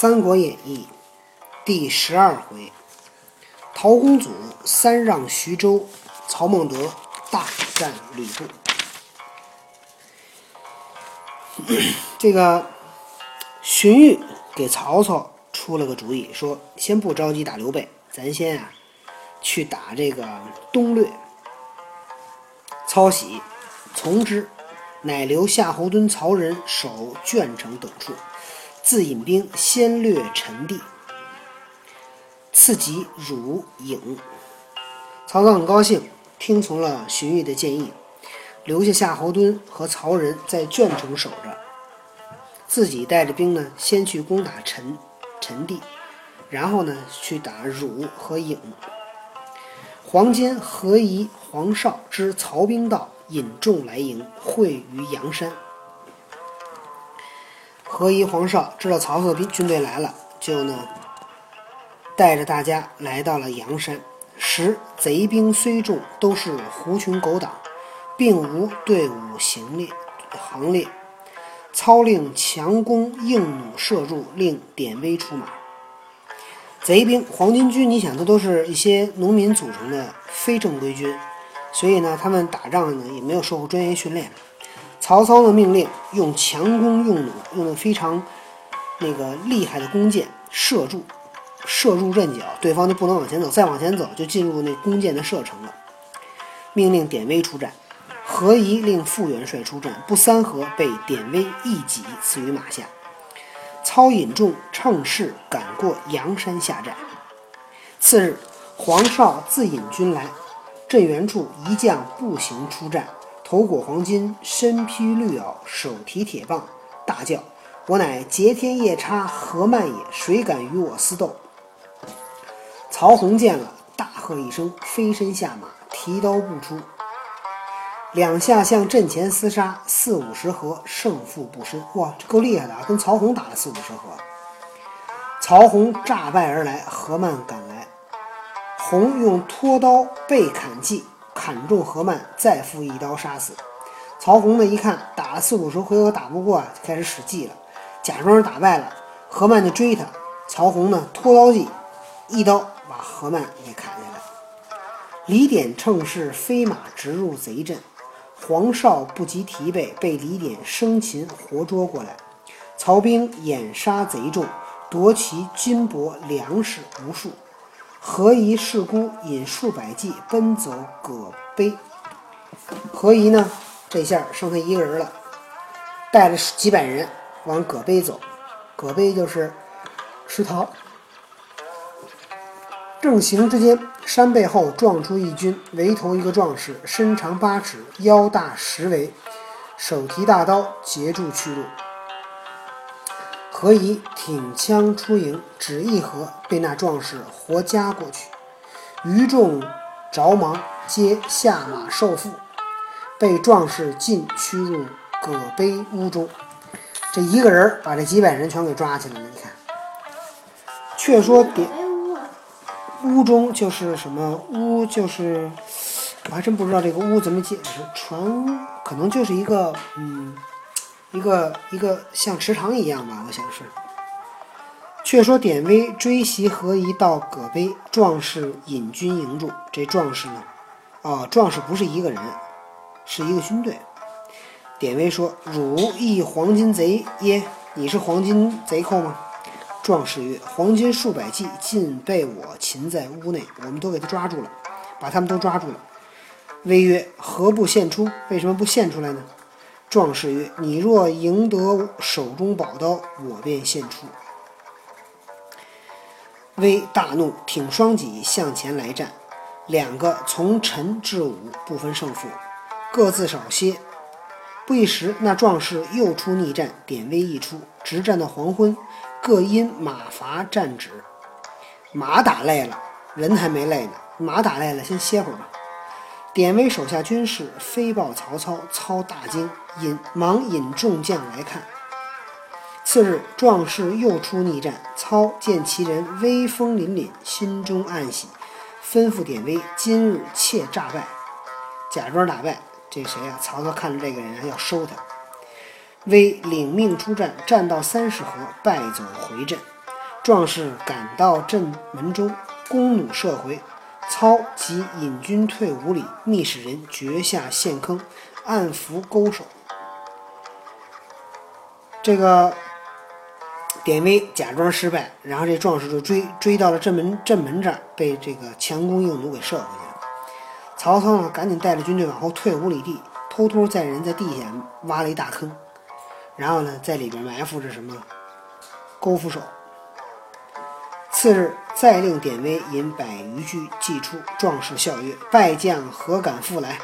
三国演义》第十二回，陶公祖三让徐州，曹孟德大战吕布。这个荀彧给曹操出了个主意，说先不着急打刘备，咱先啊去打这个东略。操喜，从之，乃留夏侯惇、曹仁守鄄城等处，自引兵先略陈地，次及汝颍。曹操很高兴，听从了荀彧的建议，留下夏侯惇和曹仁在鄄城守着，自己带着兵呢，先去攻打陈陈地，然后呢去打汝和颍。黄巾、何仪、黄绍知曹兵到，引众来迎，会于阳山。何仪、黄绍知道曹操的兵军队来了，就呢带着大家来到了阳山。时贼兵虽众，都是狐群狗党，并无队伍行列行列。操令强弓硬弩射入，令典韦出马。贼兵黄巾军，你想，这都是一些农民组成的非正规军，所以呢，他们打仗呢也没有受过专业训练。曹操的命令用强弓用弩，用的非常那个厉害的弓箭射住，射入阵脚，对方就不能往前走，再往前走就进入那弓箭的射程了。命令典韦出战，何仪令副元帅出战，不三合被典韦一戟刺于马下。操引众乘势赶过阳山下寨。次日，黄绍自引军来，阵原处一将步行出战，头裹黄巾，身披绿袄，手提铁棒，大叫：“我乃劫天夜叉何曼也，谁敢与我私斗？”曹洪见了，大喝一声，飞身下马，提刀步出。两下向阵前厮杀，四五十合，胜负不深。哇，这够厉害的啊！跟曹洪打了四五十合。曹洪诈败而来，何曼赶来，洪用拖刀背砍计，砍中何曼，再负一刀杀死。曹洪呢一看打了四五十回合打不过啊，就开始使计了，假装是打败了，何曼就追他。曹洪呢拖刀计，一刀把何曼给砍下来。李典乘势飞马直入贼阵。黄绍不及提备，被李典生擒活捉过来。曹兵掩杀贼众，夺其金帛粮食无数。何仪是孤，引数百骑奔走葛碑。何仪呢？这下剩他一个人了，带着几百人往葛碑走。葛碑就是池塘。正行之间，山背后撞出一军，围头一个壮士，身长八尺，腰大十围，手提大刀，截住去路。何仪挺枪出营，只一合，被那壮士活夹过去。余众着忙，皆下马受缚，被壮士尽驱入葛碑屋中。这一个人把这几百人全给抓起来了。你看，却说点。屋中就是什么屋？就是我还真不知道这个屋怎么解释。船屋可能就是一个嗯，一个一个像池塘一样吧，我想是。却说典韦追袭何仪到葛碑，壮士引军迎住。这壮士呢，哦，壮士不是一个人，是一个军队。典韦说：“汝亦黄金贼耶？你是黄金贼寇吗？”壮士曰：“黄金数百骑，尽被我擒在屋内，我们都给他抓住了，把他们都抓住了。”威曰：“何不献出？为什么不献出来呢？”壮士曰：“你若赢得手中宝刀，我便献出。”威大怒，挺双戟向前来战，两个从陈至武，不分胜负，各自少些。不一时，那壮士又出逆战，典韦一出，直战到黄昏。各因马乏战止，马打累了，人还没累呢。马打累了，先歇会儿吧。典韦手下军士飞报曹操，操大惊，引忙引众将来看。次日，壮士又出逆战，操见其人威风凛凛，心中暗喜，吩咐典韦今日切诈败，假装打败。这谁呀？曹操看着这个人要收他。威领命出战，战到三十合，败走回阵。壮士赶到阵门中，弓弩射回。操即引军退五里，密使人掘下陷坑，暗伏勾手。这个典韦假装失败，然后这壮士就追追到了正门正门这儿，被这个强弓硬弩给射回去了。曹操呢，赶紧带着军队往后退五里地，偷偷在人在地下挖了一大坑，然后呢，在里边埋伏着什么勾斧手。次日，再令典韦引百余骑骑出，壮士笑曰：“败将何敢复来？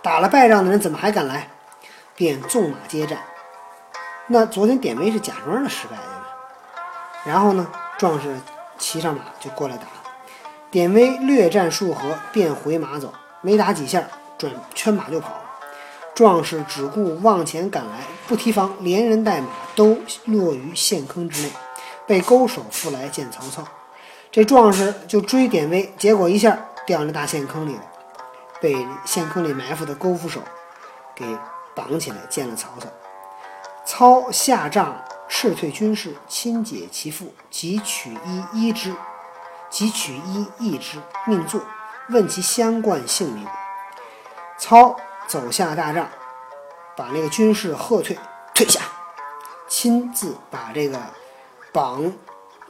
打了败仗的人怎么还敢来？”便纵马接战。那昨天典韦是假装的失败的嘛？然后呢，壮士骑上马就过来打。典韦略战数合，便回马走，没打几下，转圈马就跑。壮士只顾往前赶来，不提防，连人带马都落于陷坑之内，被勾手复来见曹操。这壮士就追典韦，结果一下掉那大陷坑里了，被陷坑里埋伏的勾斧手给绑起来见了曹操。操下帐斥退军士，亲解其缚，即取衣医之，即取衣医之，命坐，问其相冠姓名。操走下大帐，把那个军士喝退，退下，亲自把这个绑。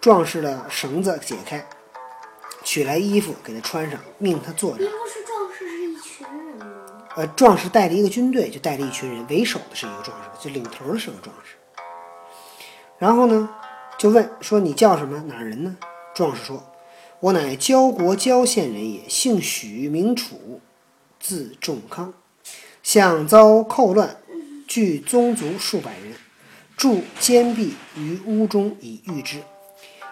壮士的绳子解开，取来衣服给他穿上，命他坐着。呃，壮士带着一个军队，就带着一群人，为首的是一个壮士，就领头的是个壮士。然后呢，就问说：“你叫什么？哪人呢？”壮士说：“我乃焦国焦县人也，姓许，名楚，字仲康。想遭寇乱，聚宗族数百人，筑坚壁于屋中以御之。”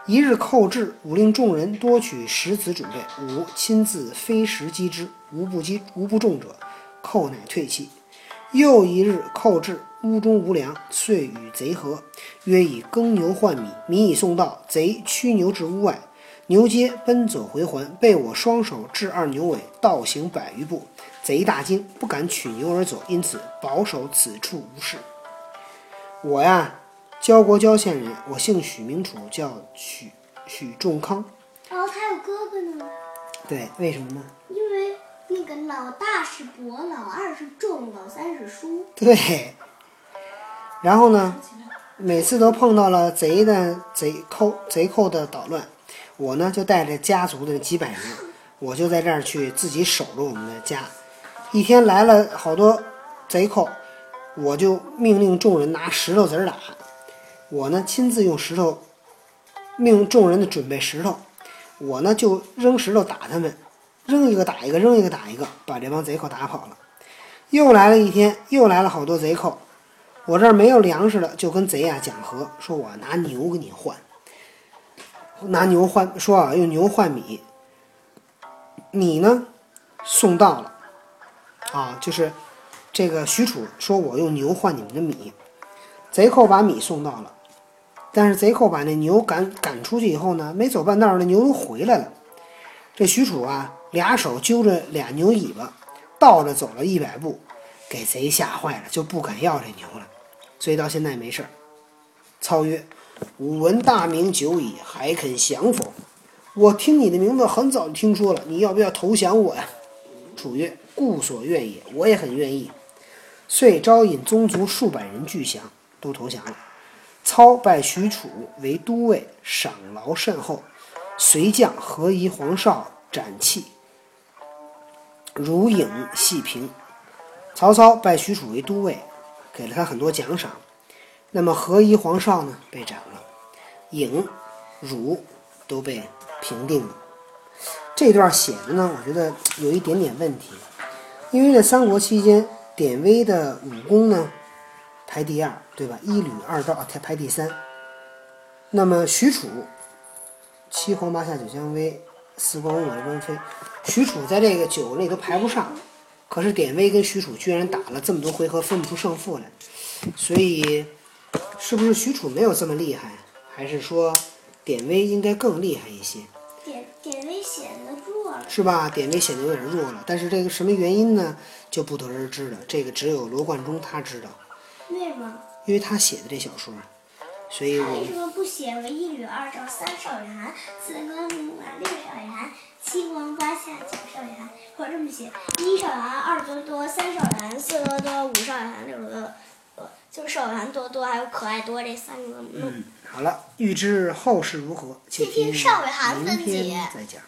一日寇至，吾令众人多取石子准备，吾亲自飞石击之，无不击，无不中者，寇乃退弃。又一日寇至，屋中无粮，遂与贼合，约以耕牛换米，米已送到，贼驱牛至屋外，牛皆奔走回环，被我双手制二牛尾，倒行百余步，贼大惊，不敢取牛而走，因此保守此处无事。我呀。焦国焦县人，我姓许，名楚，叫许许仲康。哦，他有哥哥呢。对，为什么呢？老大是伯，老二是仲，老三是叔。对。然后呢，每次都碰到了贼的贼寇贼寇的捣乱，我呢就带着家族的几百人，我就在这儿去自己守着我们的家。一天来了好多贼寇，我就命令众人拿石头子儿打。我呢，亲自用石头命众人的准备石头，我呢就扔石头打他们，扔一个打一个，扔一个打一个，把这帮贼寇打跑了。又来了一天，又来了好多贼寇，我这儿没有粮食了，就跟贼啊讲和，说我拿牛给你换，拿牛换，说啊用牛换米，米呢送到了，啊就是这个许褚说我用牛换你们的米，贼寇把米送到了。但是贼寇把那牛赶赶出去以后呢，没走半道儿，那牛都回来了。这许褚啊，俩手揪着俩牛尾巴，倒着走了一百步，给贼吓坏了，就不敢要这牛了。所以到现在没事儿。操曰：“吾闻大名久矣，还肯降否？”我听你的名字很早就听说了，你要不要投降我呀？楚曰：“故所愿也，我也很愿意。”遂招引宗族数百人俱降，都投降了。操拜许褚为都尉，赏劳甚厚，随将何仪、黄绍斩弃，如影细平。曹操拜许褚为都尉，给了他很多奖赏。那么何仪、黄绍呢？被斩了，影、汝都被平定了。这段写的呢，我觉得有一点点问题，因为在三国期间，典韦的武功呢。排第二，对吧？一吕二赵，才排第三。那么许褚，七皇八下九姜维，四关五马张飞，许褚在这个九个内都排不上。可是典韦跟许褚居然打了这么多回合，分不出胜负来。所以，是不是许褚没有这么厉害，还是说典韦应该更厉害一些？典典韦显得弱了，是吧？典韦显得有点弱了。但是这个什么原因呢？就不得而知了。这个只有罗贯中他知道。为什么？因为他写的这小说，所以我他为什么不写为一女二赵三少元，四官明满六少元，七王八下九少爷韩？或者这么写：一少元，二多多，三少元，四多多，五少元，六多多。呃就是少元多多还有可爱多这三个弄。嗯，好了，预知后事如何，且且听听少尉韩分明天解再讲。